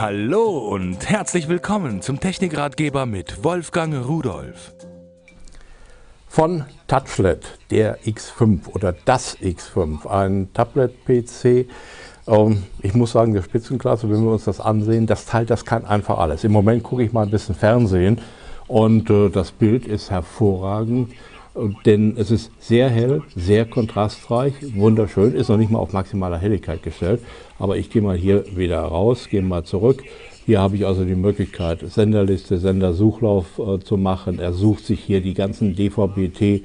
Hallo und herzlich willkommen zum Technikratgeber mit Wolfgang Rudolf. Von Touchlet, der X5 oder das X5, ein Tablet-PC. Ähm, ich muss sagen, der Spitzenklasse, wenn wir uns das ansehen, das Teil, das kann einfach alles. Im Moment gucke ich mal ein bisschen Fernsehen und äh, das Bild ist hervorragend denn es ist sehr hell, sehr kontrastreich, wunderschön, ist noch nicht mal auf maximaler Helligkeit gestellt. Aber ich gehe mal hier wieder raus, gehe mal zurück. Hier habe ich also die Möglichkeit, Senderliste, Sendersuchlauf äh, zu machen. Er sucht sich hier die ganzen DVB-T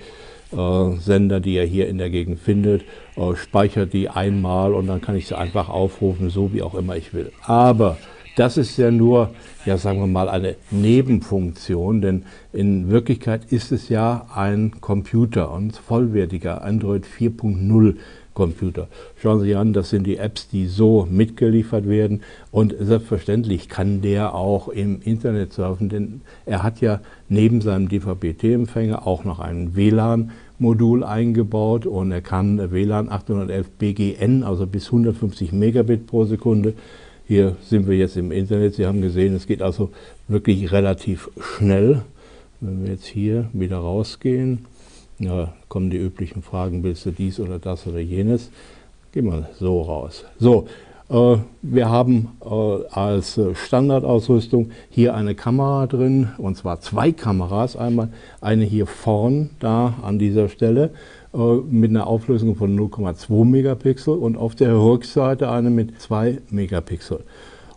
äh, Sender, die er hier in der Gegend findet, äh, speichert die einmal und dann kann ich sie einfach aufrufen, so wie auch immer ich will. Aber das ist ja nur, ja sagen wir mal, eine Nebenfunktion, denn in Wirklichkeit ist es ja ein Computer und vollwertiger Android 4.0 Computer. Schauen Sie sich an, das sind die Apps, die so mitgeliefert werden und selbstverständlich kann der auch im Internet surfen, denn er hat ja neben seinem DVB-T-Empfänger auch noch ein WLAN-Modul eingebaut und er kann WLAN 811 BGN, also bis 150 Megabit pro Sekunde hier sind wir jetzt im Internet. Sie haben gesehen, es geht also wirklich relativ schnell. Wenn wir jetzt hier wieder rausgehen, ja, kommen die üblichen Fragen, willst du dies oder das oder jenes? Gehen wir so raus. So, wir haben äh, als Standardausrüstung hier eine Kamera drin, und zwar zwei Kameras. Einmal eine hier vorn, da an dieser Stelle, äh, mit einer Auflösung von 0,2 Megapixel und auf der Rückseite eine mit 2 Megapixel.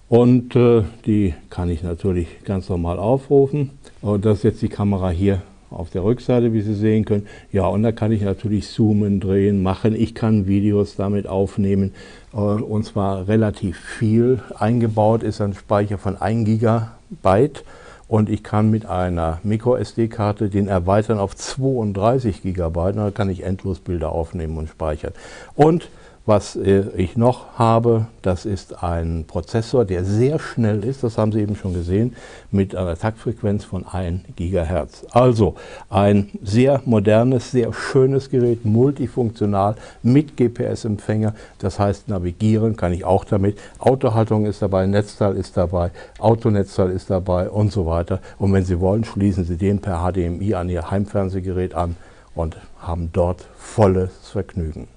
Und äh, die kann ich natürlich ganz normal aufrufen. Das ist jetzt die Kamera hier auf der Rückseite, wie Sie sehen können. Ja, und da kann ich natürlich zoomen, drehen, machen. Ich kann Videos damit aufnehmen äh, und zwar relativ viel. Eingebaut ist ein Speicher von 1 Gigabyte und ich kann mit einer Micro-SD-Karte den erweitern auf 32 Gigabyte. Da kann ich endlos Bilder aufnehmen und speichern. Und was äh, ich noch habe, das ist ein Prozessor, der sehr schnell ist, das haben Sie eben schon gesehen, mit einer Taktfrequenz von 1 GHz. Also ein sehr modernes, sehr schönes Gerät, multifunktional mit GPS-Empfänger. Das heißt, navigieren kann ich auch damit. Autohaltung ist dabei, Netzteil ist dabei, Autonetzteil ist dabei und so weiter. Und wenn Sie wollen, schließen Sie den per HDMI an Ihr Heimfernsehgerät an und haben dort volles Vergnügen.